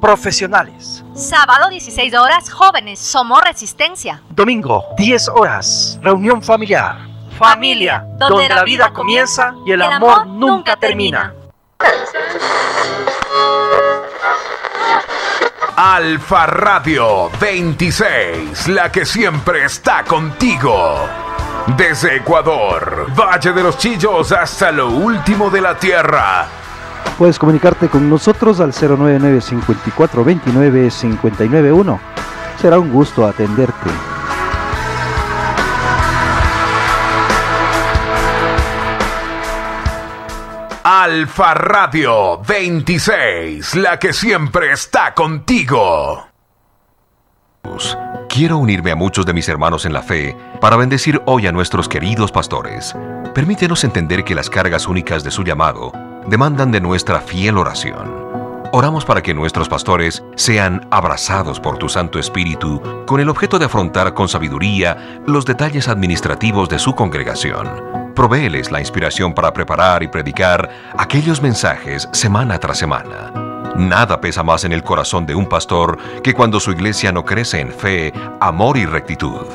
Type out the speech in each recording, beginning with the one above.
profesionales. Sábado 16 horas, jóvenes, somos resistencia. Domingo 10 horas, reunión familiar. Familia, donde, la vida comienza y el, amor, nunca termina. Alfa Radio 26, la que siempre está contigo. Desde Ecuador, Valle de los Chillos hasta lo último de la Tierra. Puedes comunicarte con nosotros al 099 54 29 591. Será un gusto atenderte. Alfa Radio 26, la que siempre está contigo. Quiero unirme a muchos de mis hermanos en la fe para bendecir hoy a nuestros queridos pastores. Permítenos entender que las cargas únicas de su llamado demandan de nuestra fiel oración. Oramos para que nuestros pastores sean abrazados por tu Santo Espíritu con el objeto de afrontar con sabiduría los detalles administrativos de su congregación Provéeles la inspiración para preparar y predicar aquellos mensajes semana tras semana. Nada pesa más en el corazón de un pastor que cuando su iglesia no crece en fe, amor y rectitud.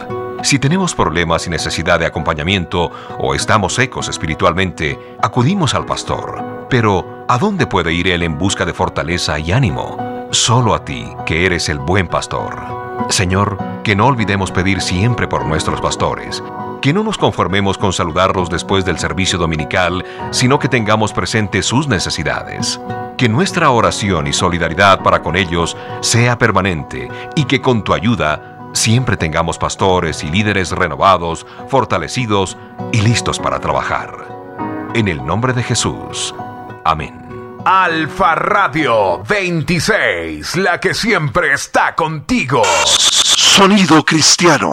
Si tenemos problemas y necesidad de acompañamiento o estamos secos espiritualmente, acudimos al pastor. Pero, ¿a dónde puede ir él en busca de fortaleza y ánimo? Solo a ti, que eres el buen pastor. Señor, que no olvidemos pedir siempre por nuestros pastores que no nos conformemos con saludarlos después del servicio dominical, sino que tengamos presente sus necesidades. Que nuestra oración y solidaridad para con ellos sea permanente y que con tu ayuda siempre tengamos pastores y líderes renovados, fortalecidos y listos para trabajar. En el nombre de Jesús. Amén. Alfa Radio 26, la que siempre está contigo. Sonido cristiano.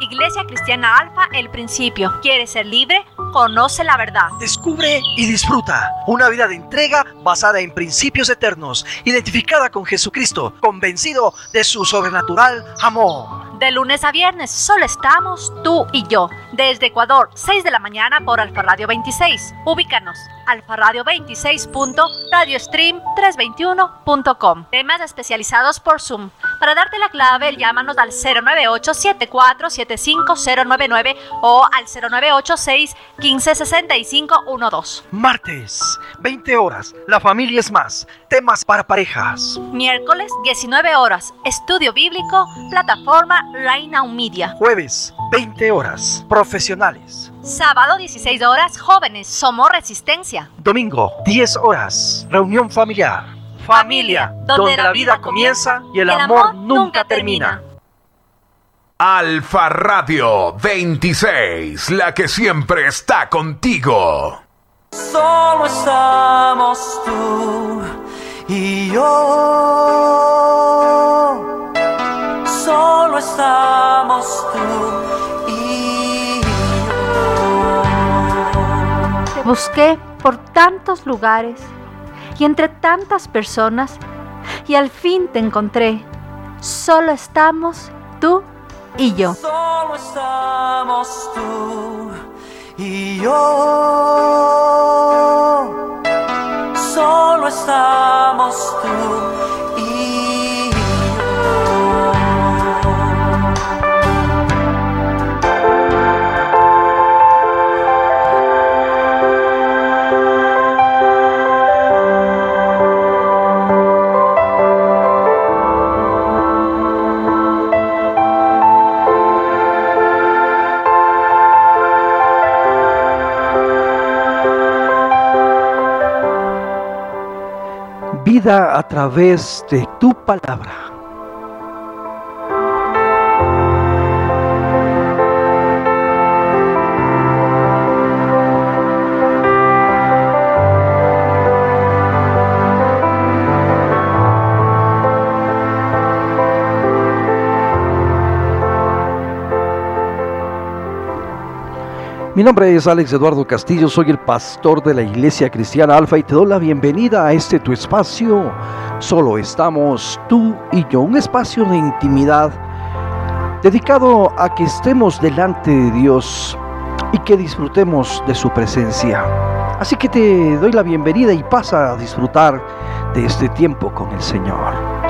Iglesia Cristiana Alfa, el principio. ¿Quieres ser libre? Conoce la verdad. Descubre y disfruta una vida de entrega basada en principios eternos, identificada con Jesucristo, convencido de su sobrenatural amor. De lunes a viernes solo estamos tú y yo. Desde Ecuador, 6 de la mañana por Alfa Radio 26. Ubícanos alfaradio26.radiostream321.com. Temas especializados por Zoom. Para darte la clave, llámanos al 098-7475-099 o al 0986-156512. Martes, 20 horas, la familia es más. Temas para parejas. Miércoles, 19 horas, estudio bíblico, plataforma Reina Media. Jueves, 20 horas, profesionales. Sábado 16 horas, jóvenes, somos resistencia. Domingo 10 horas, reunión familiar. Familia, donde, la vida comienza y el, amor, nunca termina. Alfa Radio 26, la que siempre está contigo. Solo estamos tú y yo. Solo estamos tú Busqué por tantos lugares y entre tantas personas y al fin te encontré. Solo estamos tú y yo. Solo estamos tú y yo. Solo estamos tú a través de tu palabra. Mi nombre es Alex Eduardo Castillo, soy el pastor de la Iglesia Cristiana Alfa y te doy la bienvenida a este tu espacio. Solo estamos tú y yo, un espacio de intimidad dedicado a que estemos delante de Dios y que disfrutemos de su presencia. Así que te doy la bienvenida y pasa a disfrutar de este tiempo con el Señor.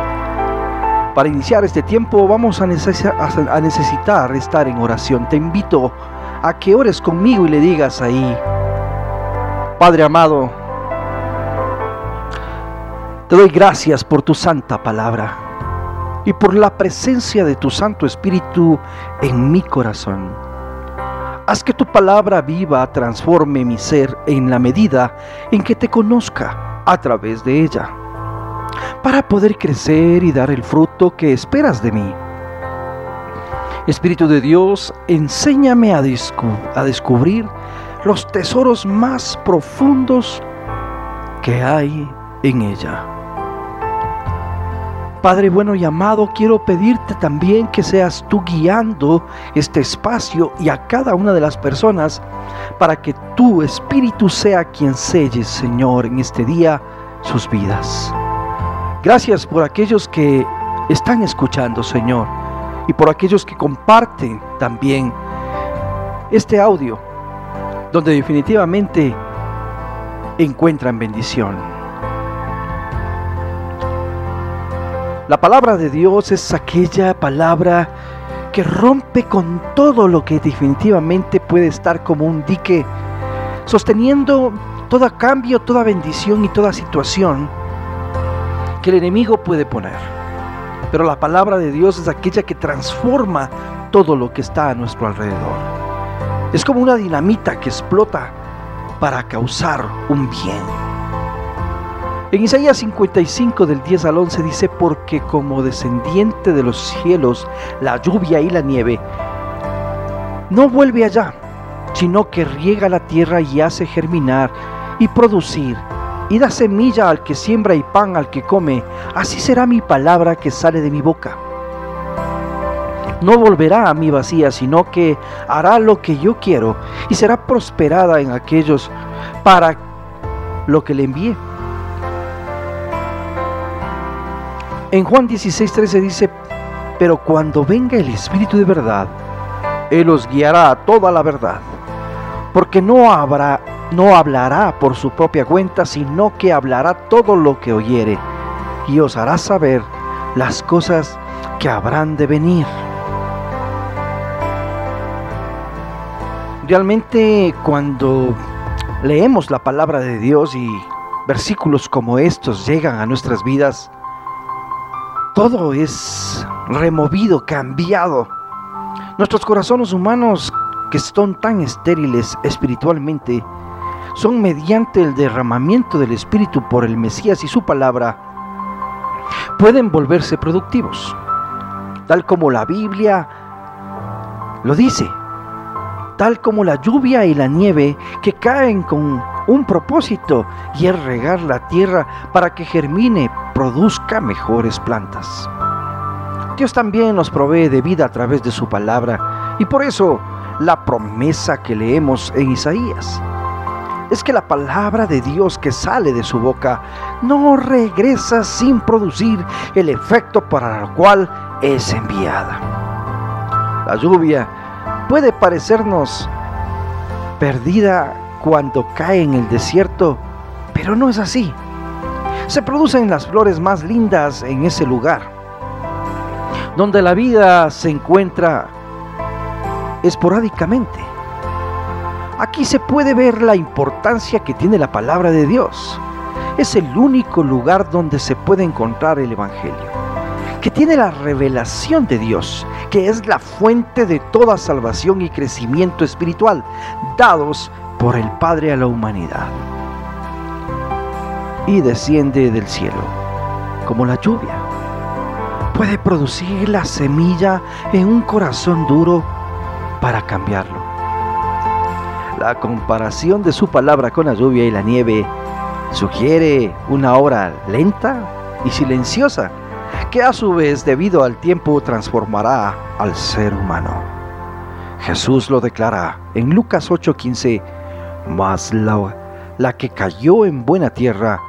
Para iniciar este tiempo vamos a, necesitar estar en oración. Te invito a que ores conmigo y le digas ahí, Padre amado, te doy gracias por tu santa palabra y por la presencia de tu Santo Espíritu en mi corazón. Haz que tu palabra viva transforme mi ser en la medida en que te conozca a través de ella, para poder crecer y dar el fruto que esperas de mí. Espíritu de Dios, enséñame a, descubrir los tesoros más profundos que hay en ella. Padre bueno y amado, quiero pedirte también que seas tú guiando este espacio y a cada una de las personas para que tu Espíritu sea quien selle, Señor, en este día sus vidas. Gracias por aquellos que están escuchando, Señor, y por aquellos que comparten también este audio, donde definitivamente encuentran bendición. La palabra de Dios es aquella palabra que rompe con todo lo que definitivamente puede estar como un dique, sosteniendo todo cambio, toda bendición y toda situación que el enemigo puede poner. Pero la palabra de Dios es aquella que transforma todo lo que está a nuestro alrededor. Es como una dinamita que explota para causar un bien. En Isaías 55 del 10 al 11 dice, porque como descendiente de los cielos, la lluvia y la nieve, no vuelve allá, sino que riega la tierra y hace germinar y producir, y da semilla al que siembra y pan al que come, así será mi palabra que sale de mi boca. No volverá a mí vacía, sino que hará lo que yo quiero y será prosperada en aquellos para lo que le envié. En Juan 16:13 dice, pero cuando venga el Espíritu de verdad, Él os guiará a toda la verdad, porque no habrá, no hablará por su propia cuenta, sino que hablará todo lo que oyere, y os hará saber las cosas que habrán de venir. Realmente cuando leemos la palabra de Dios y versículos como estos llegan a nuestras vidas, todo es removido, cambiado. Nuestros corazones humanos, que son tan estériles espiritualmente, son mediante el derramamiento del Espíritu por el Mesías y su palabra, pueden volverse productivos, tal como la Biblia lo dice, tal como la lluvia y la nieve que caen con un propósito y es regar la tierra para que germine, produzca mejores plantas. Dios también nos provee de vida a través de su palabra y por eso la promesa que leemos en Isaías es que la palabra de Dios que sale de su boca no regresa sin producir el efecto para el cual es enviada. La lluvia puede parecernos perdida cuando cae en el desierto, pero no es así. Se producen las flores más lindas en ese lugar, donde la vida se encuentra esporádicamente. Aquí se puede ver la importancia que tiene la palabra de Dios. Es el único lugar donde se puede encontrar el Evangelio, que tiene la revelación de Dios, que es la fuente de toda salvación y crecimiento espiritual, dados por el Padre a la humanidad. Y desciende del cielo, como la lluvia. Puede producir la semilla en un corazón duro para cambiarlo. La comparación de su palabra con la lluvia y la nieve sugiere una obra lenta y silenciosa que a su vez debido al tiempo transformará al ser humano. Jesús lo declara en Lucas 8:15 mas la, la que cayó en buena tierra,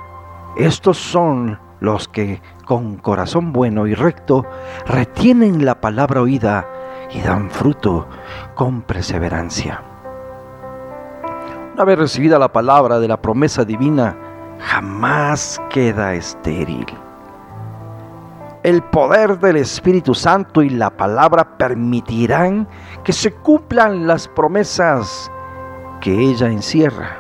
estos son los que con corazón bueno y recto retienen la palabra oída y dan fruto con perseverancia. Una vez recibida la palabra de la promesa divina, jamás queda estéril. El poder del Espíritu Santo y la palabra permitirán que se cumplan las promesas que ella encierra.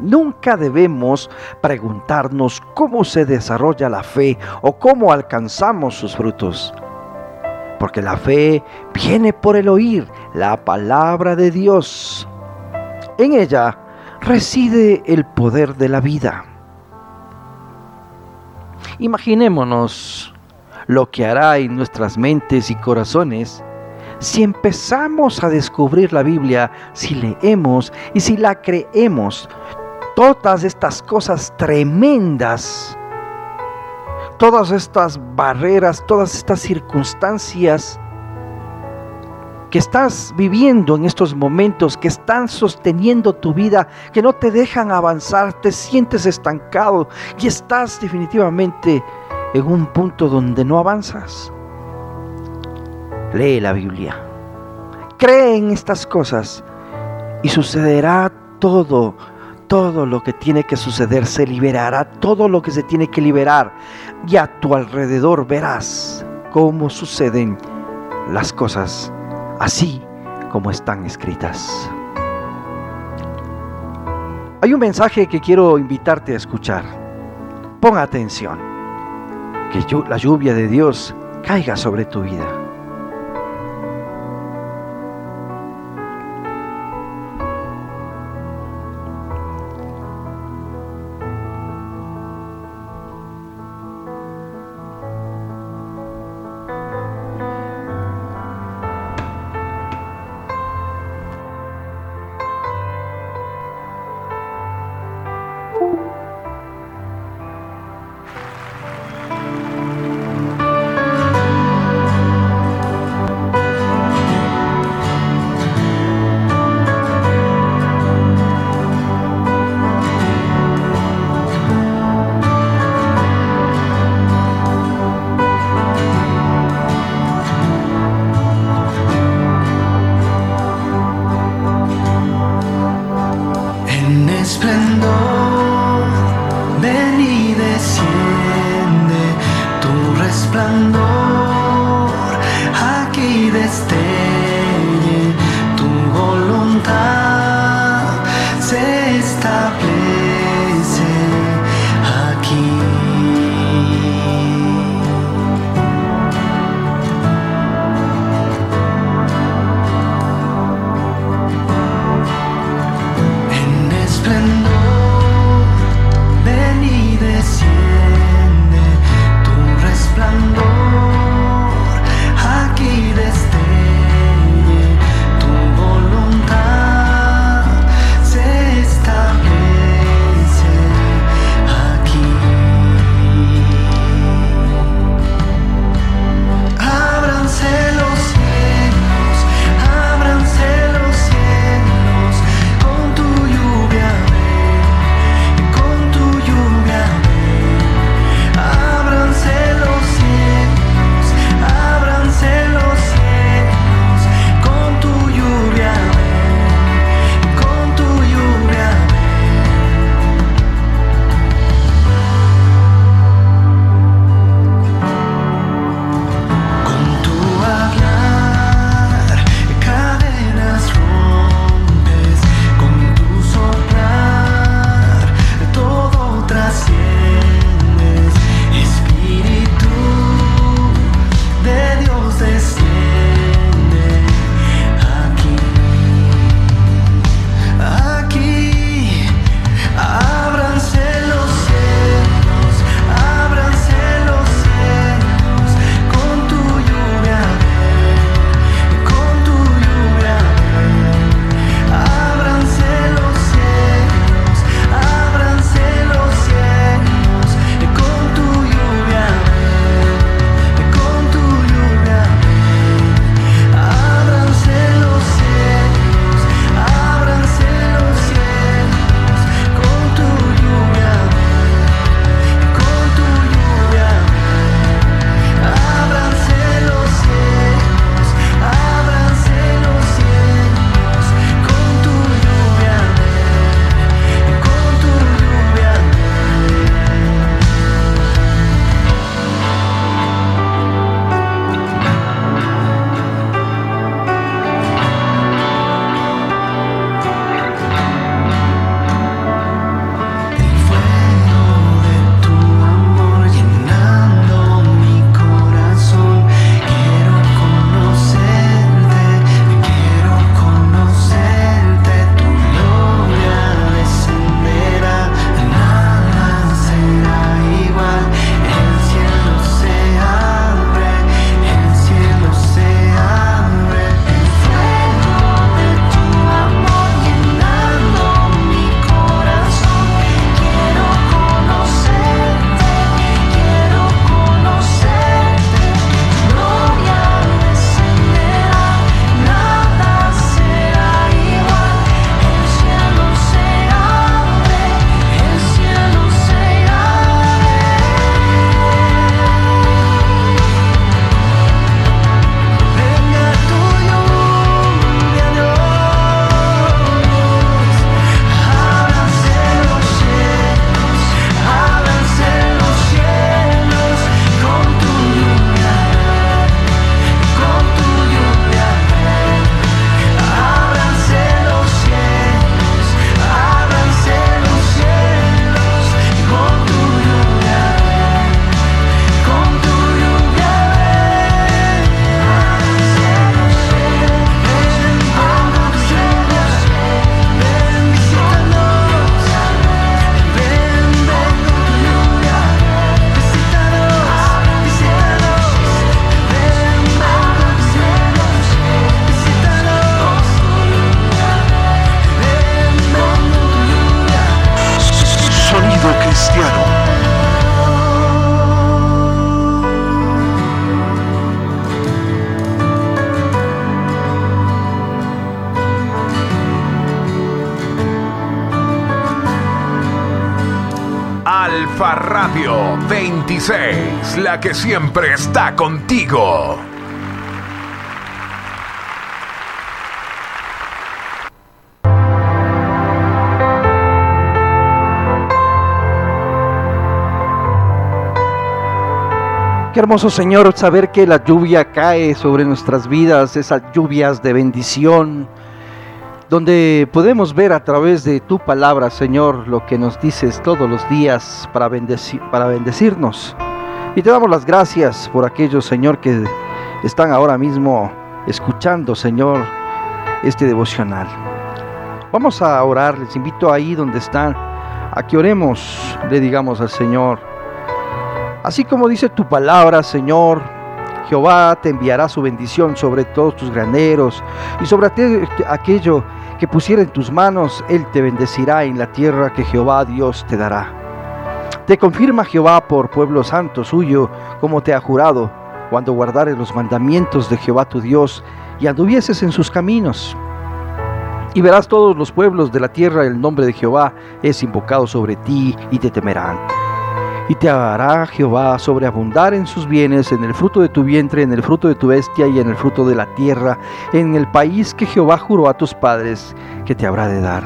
Nunca debemos preguntarnos cómo se desarrolla la fe o cómo alcanzamos sus frutos. Porque la fe viene por el oír la palabra de Dios. En ella reside el poder de la vida. Imaginémonos lo que hará en nuestras mentes y corazones si empezamos a descubrir la Biblia, si leemos y si la creemos, todas estas cosas tremendas, todas estas barreras, todas estas circunstancias que estás viviendo en estos momentos, que están sosteniendo tu vida, que no te dejan avanzar, te sientes estancado y estás definitivamente en un punto donde no avanzas. Lee la Biblia. Cree en estas cosas y sucederá todo, todo lo que tiene que suceder. Se liberará todo lo que se tiene que liberar. Y a tu alrededor verás cómo suceden las cosas así como están escritas. Hay un mensaje que quiero invitarte a escuchar. Pon atención. Que la lluvia de Dios caiga sobre tu vida. 26, la que siempre está contigo. Qué hermoso Señor saber que la lluvia cae sobre nuestras vidas, esas lluvias de bendición, donde podemos ver a través de tu palabra, Señor, lo que nos dices todos los días para, bendecir, para bendecirnos. Y te damos las gracias por aquellos, Señor, que están ahora mismo escuchando, Señor, este devocional. Vamos a orar, les invito ahí donde están, a que oremos, le digamos al Señor, Así como dice tu palabra, Señor, Jehová te enviará su bendición sobre todos tus graneros y sobre aquello que pusiera en tus manos, Él te bendecirá en la tierra que Jehová Dios te dará. Te confirma Jehová por pueblo santo suyo, como te ha jurado, cuando guardares los mandamientos de Jehová tu Dios y anduvieses en sus caminos. Y verás todos los pueblos de la tierra el nombre de Jehová es invocado sobre ti y te temerán. Y te hará Jehová sobreabundar en sus bienes, en el fruto de tu vientre, en el fruto de tu bestia y en el fruto de la tierra, en el país que Jehová juró a tus padres que te habrá de dar.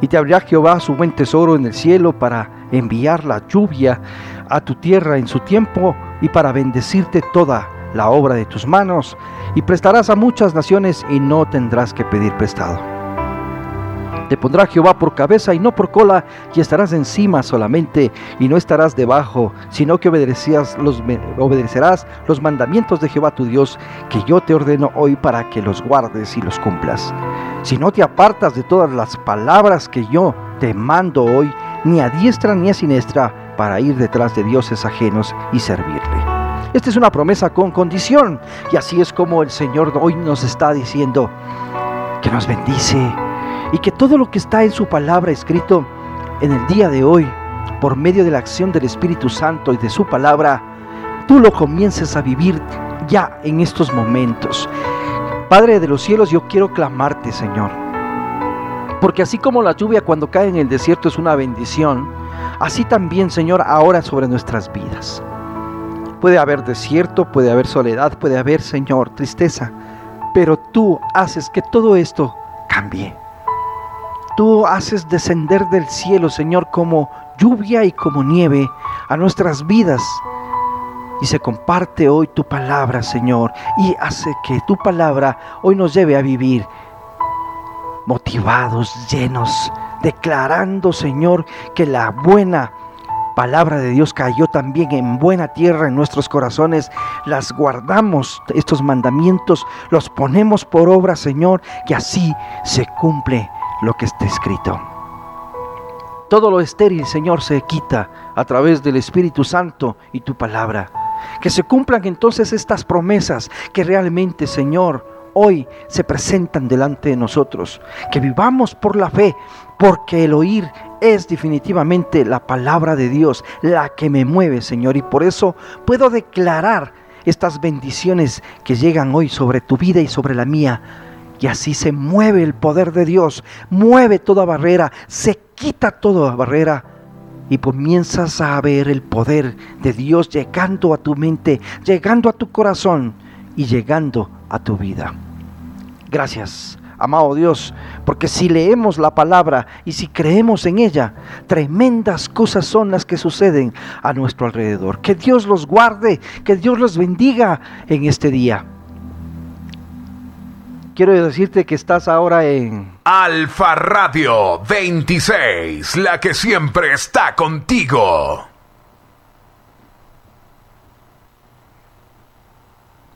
Y te abrirá Jehová su buen tesoro en el cielo para enviar la lluvia a tu tierra en su tiempo y para bendecirte toda la obra de tus manos. Y prestarás a muchas naciones y no tendrás que pedir prestado. Te pondrá Jehová por cabeza y no por cola, y estarás encima solamente, y no estarás debajo, sino que obedecerás los, obedecerás los mandamientos de Jehová tu Dios, que yo te ordeno hoy para que los guardes y los cumplas. Si no te apartas de todas las palabras que yo te mando hoy, ni a diestra ni a siniestra, para ir detrás de dioses ajenos y servirle. Esta es una promesa con condición, y así es como el Señor hoy nos está diciendo que nos bendice y que todo lo que está en su palabra escrito en el día de hoy, por medio de la acción del Espíritu Santo y de su palabra, tú lo comiences a vivir ya en estos momentos. Padre de los cielos, yo quiero clamarte, Señor. Porque así como la lluvia cuando cae en el desierto es una bendición, así también, Señor, ahora sobre nuestras vidas. Puede haber desierto, puede haber soledad, puede haber, Señor, tristeza, pero tú haces que todo esto cambie. Tú haces descender del cielo, Señor, como lluvia y como nieve a nuestras vidas. Y se comparte hoy tu palabra, Señor, y hace que tu palabra hoy nos lleve a vivir motivados, llenos, declarando, Señor, que la buena palabra de Dios cayó también en buena tierra en nuestros corazones. Las guardamos, estos mandamientos, los ponemos por obra, Señor, que así se cumple lo que está escrito. Todo lo estéril, Señor, se quita a través del Espíritu Santo y tu palabra. Que se cumplan entonces estas promesas que realmente, Señor, hoy se presentan delante de nosotros. Que vivamos por la fe, porque el oír es definitivamente la palabra de Dios, la que me mueve, Señor. Y por eso puedo declarar estas bendiciones que llegan hoy sobre tu vida y sobre la mía y así se mueve el poder de Dios, mueve toda barrera, se quita toda barrera y comienzas a ver el poder de Dios llegando a tu mente, llegando a tu corazón y llegando a tu vida. Gracias, amado Dios, porque si leemos la palabra y si creemos en ella, tremendas cosas son las que suceden a nuestro alrededor. Que Dios los guarde, que Dios los bendiga en este día quiero decirte que estás ahora en Alfa Radio 26, la que siempre está contigo.